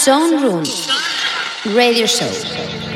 Sound Room Radio Show.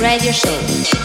Radio Show.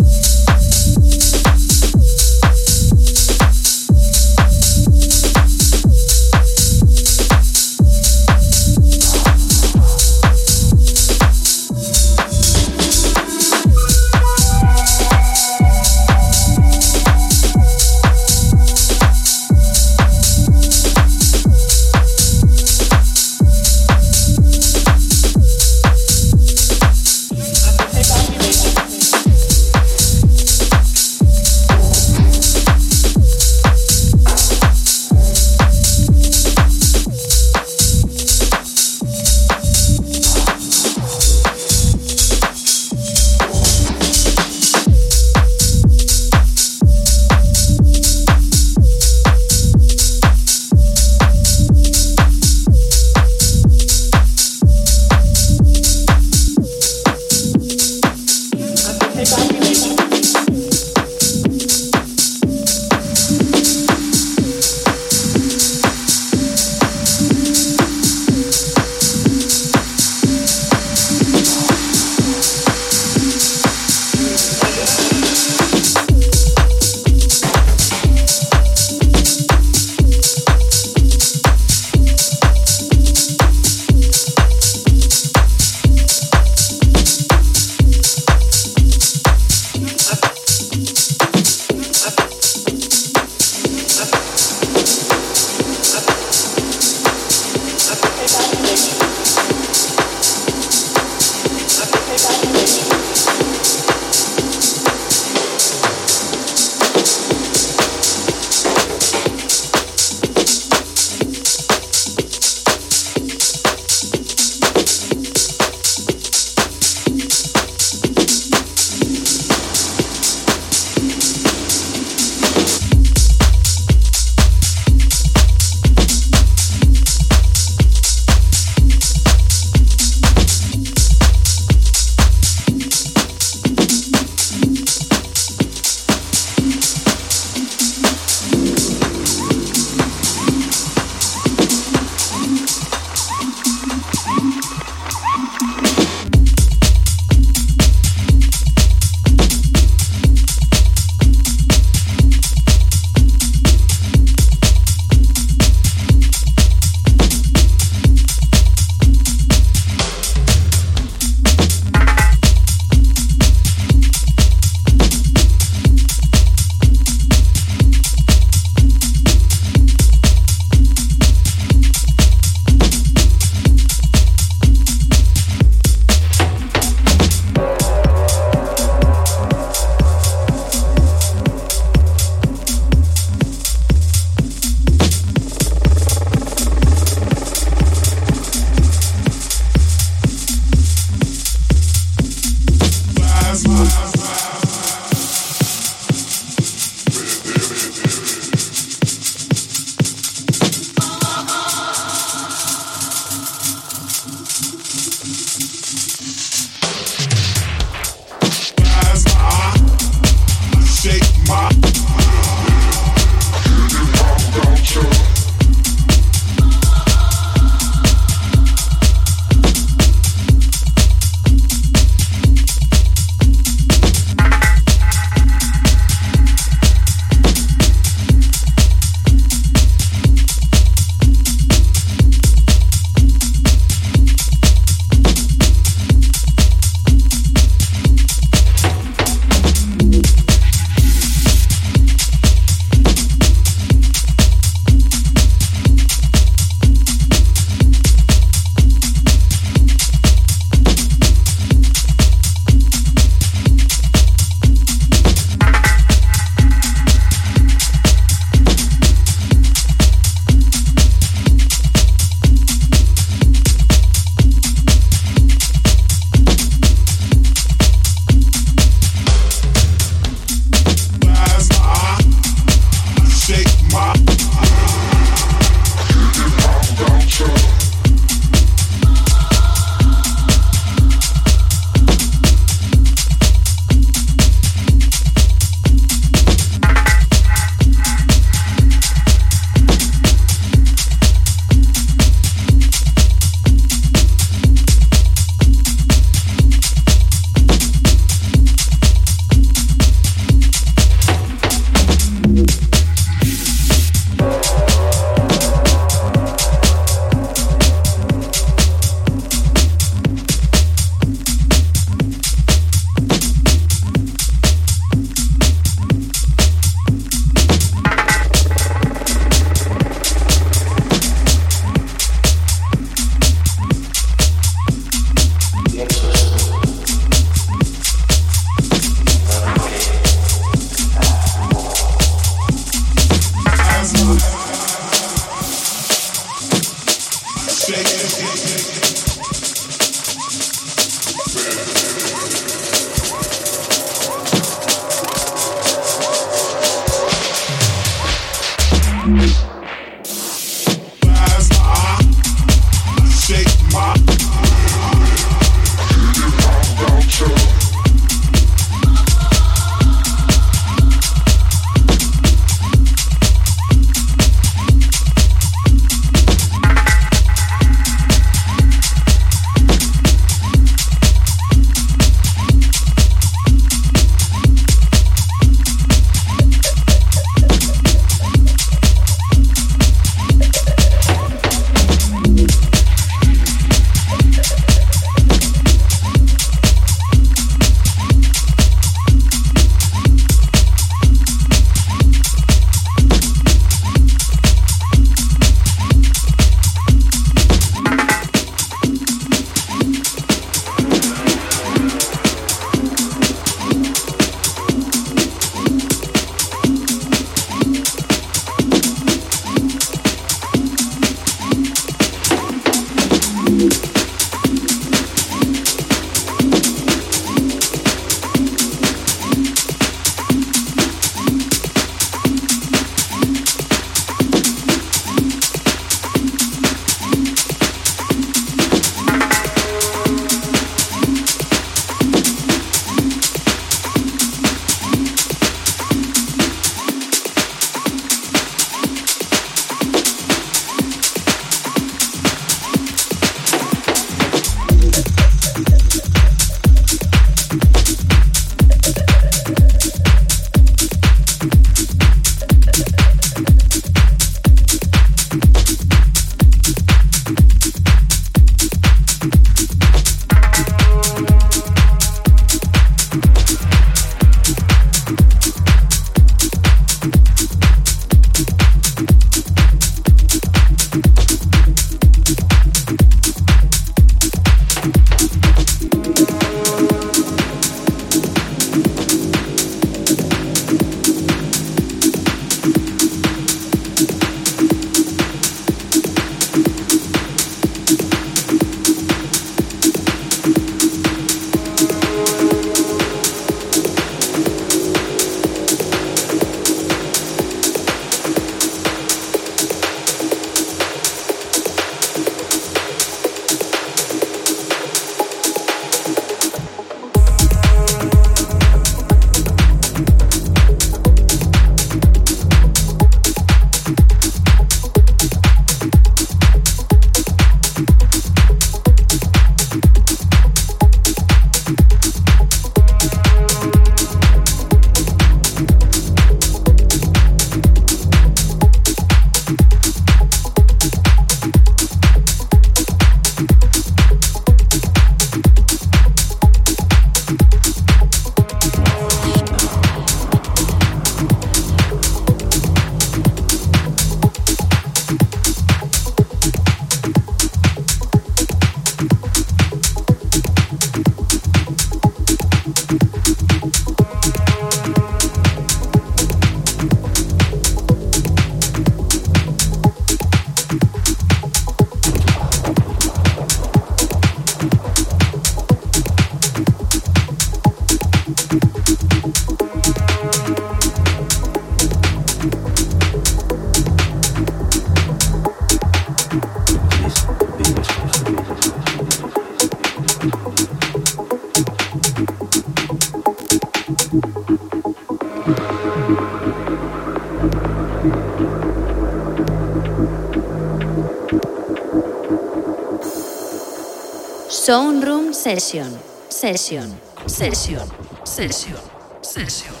Zone Room. Session. Session. Session. Session. Session.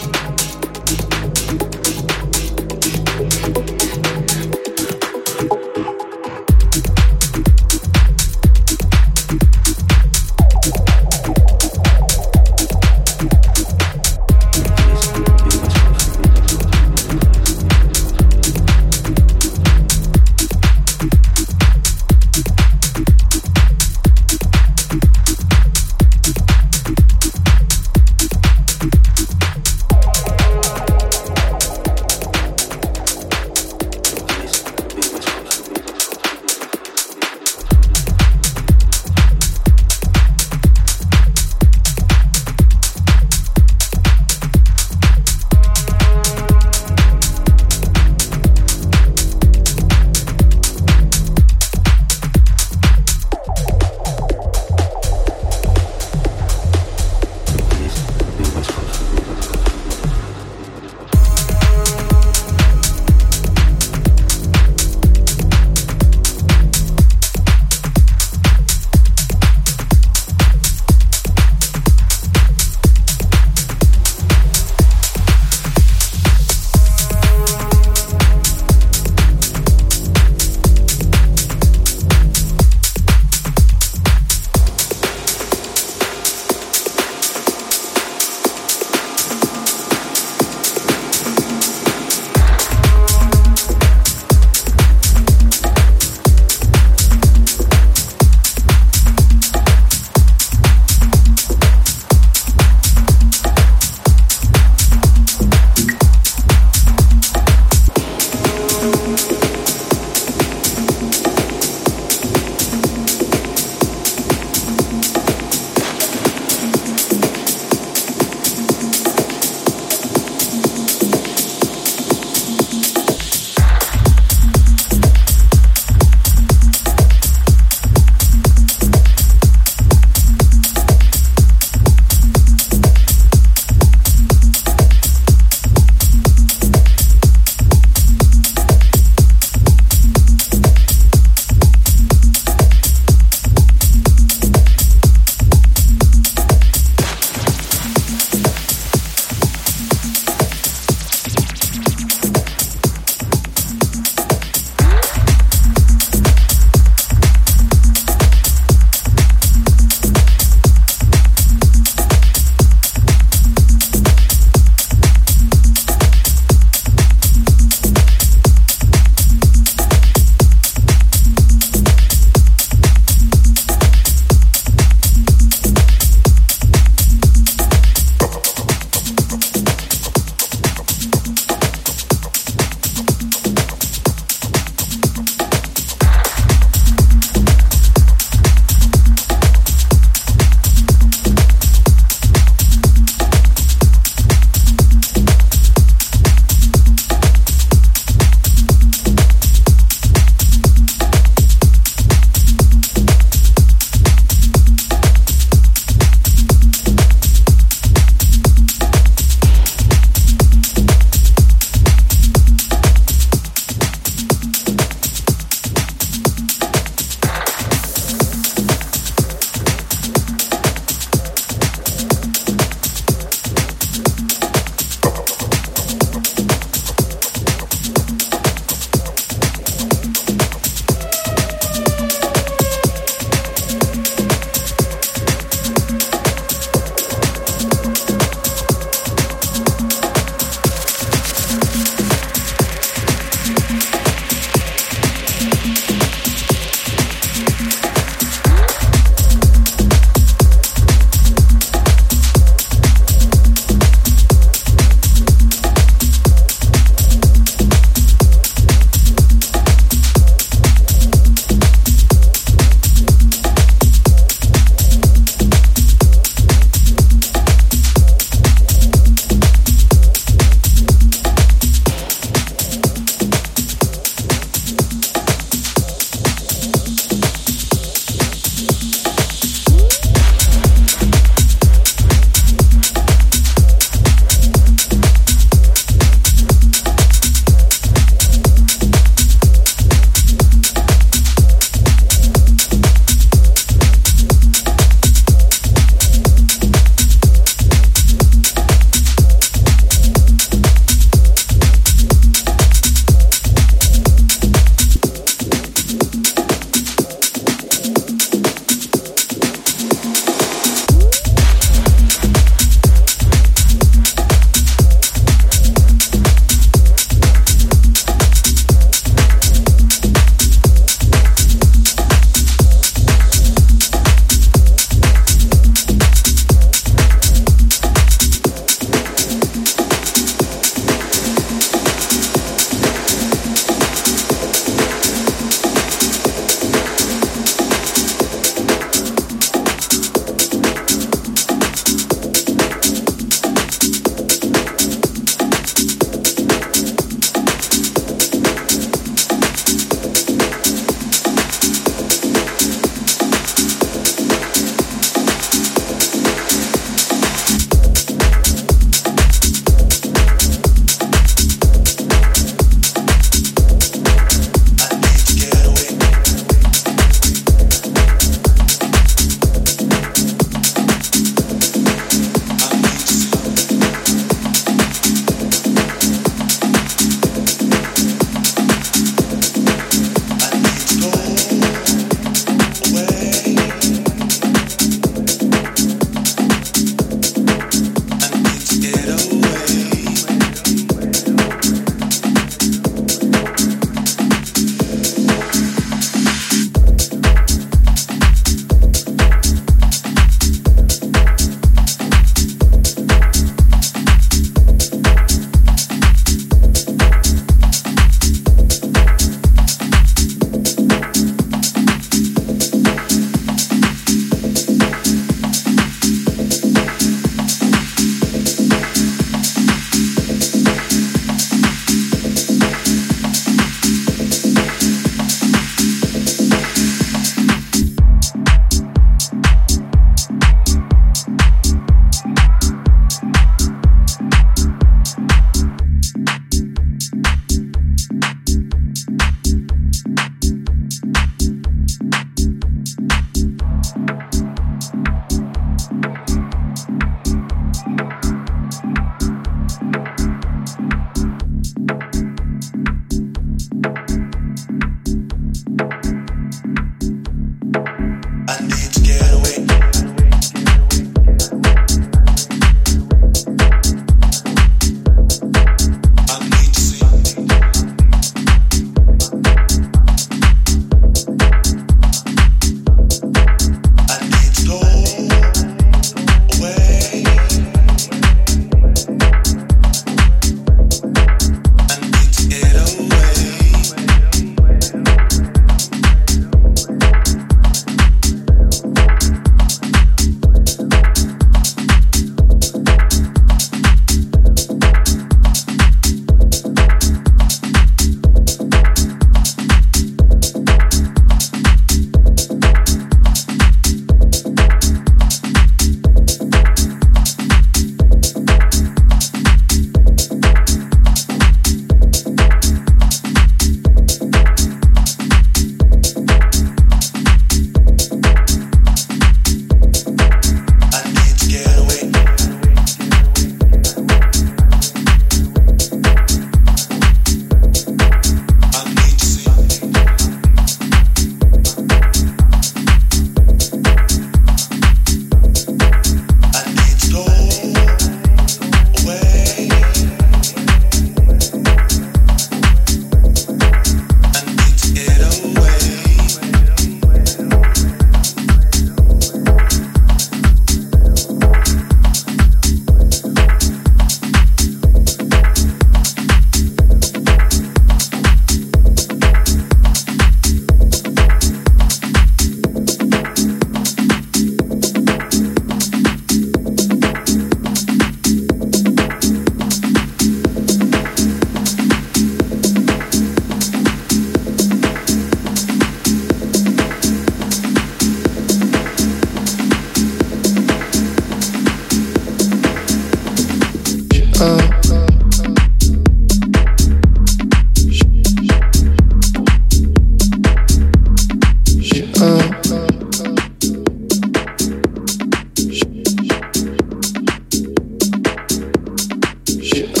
up.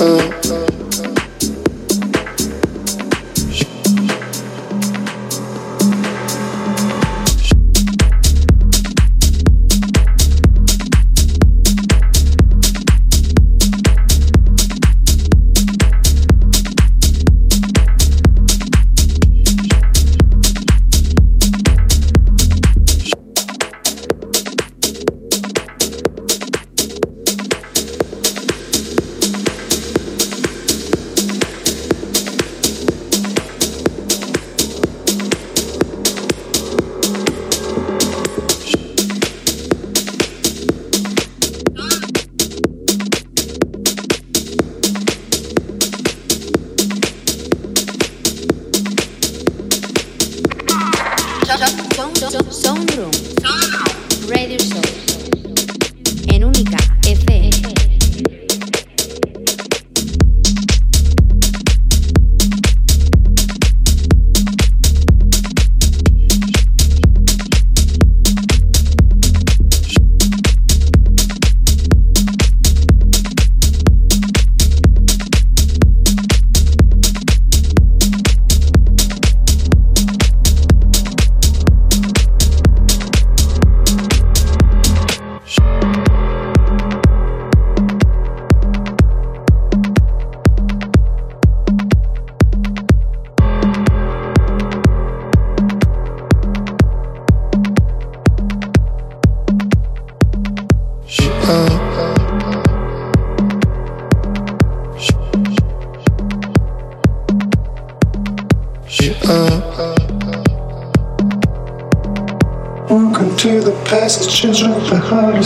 Up. уже вдыхаю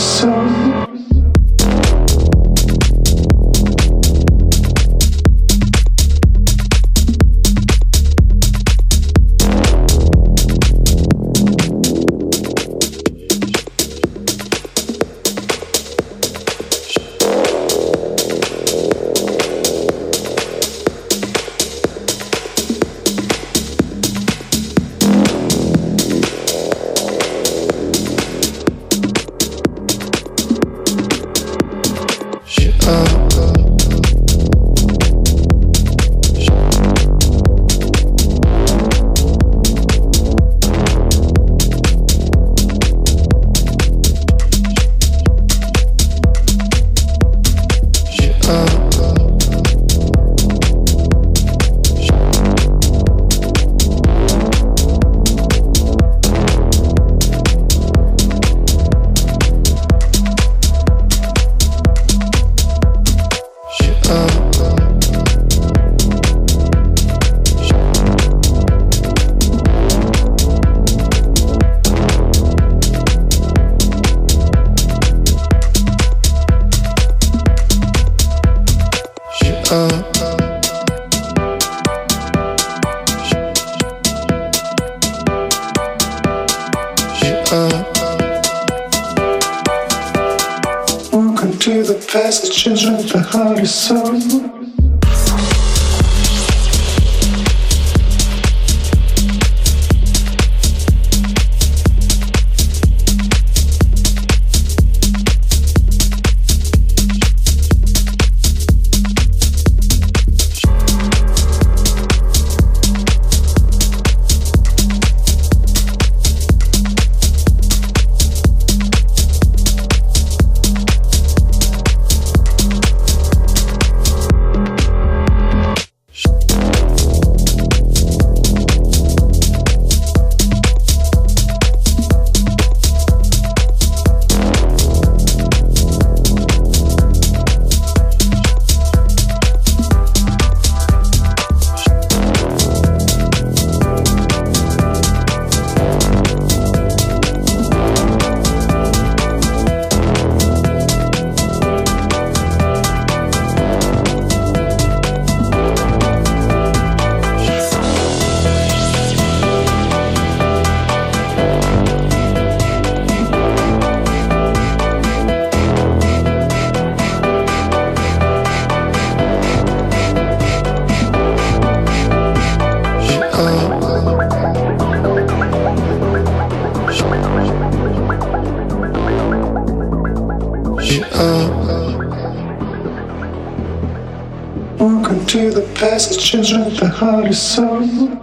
Welcome to the passage children. the heart is sorrow. Uh, uh, uh. Welcome to the passages of the heart and soul.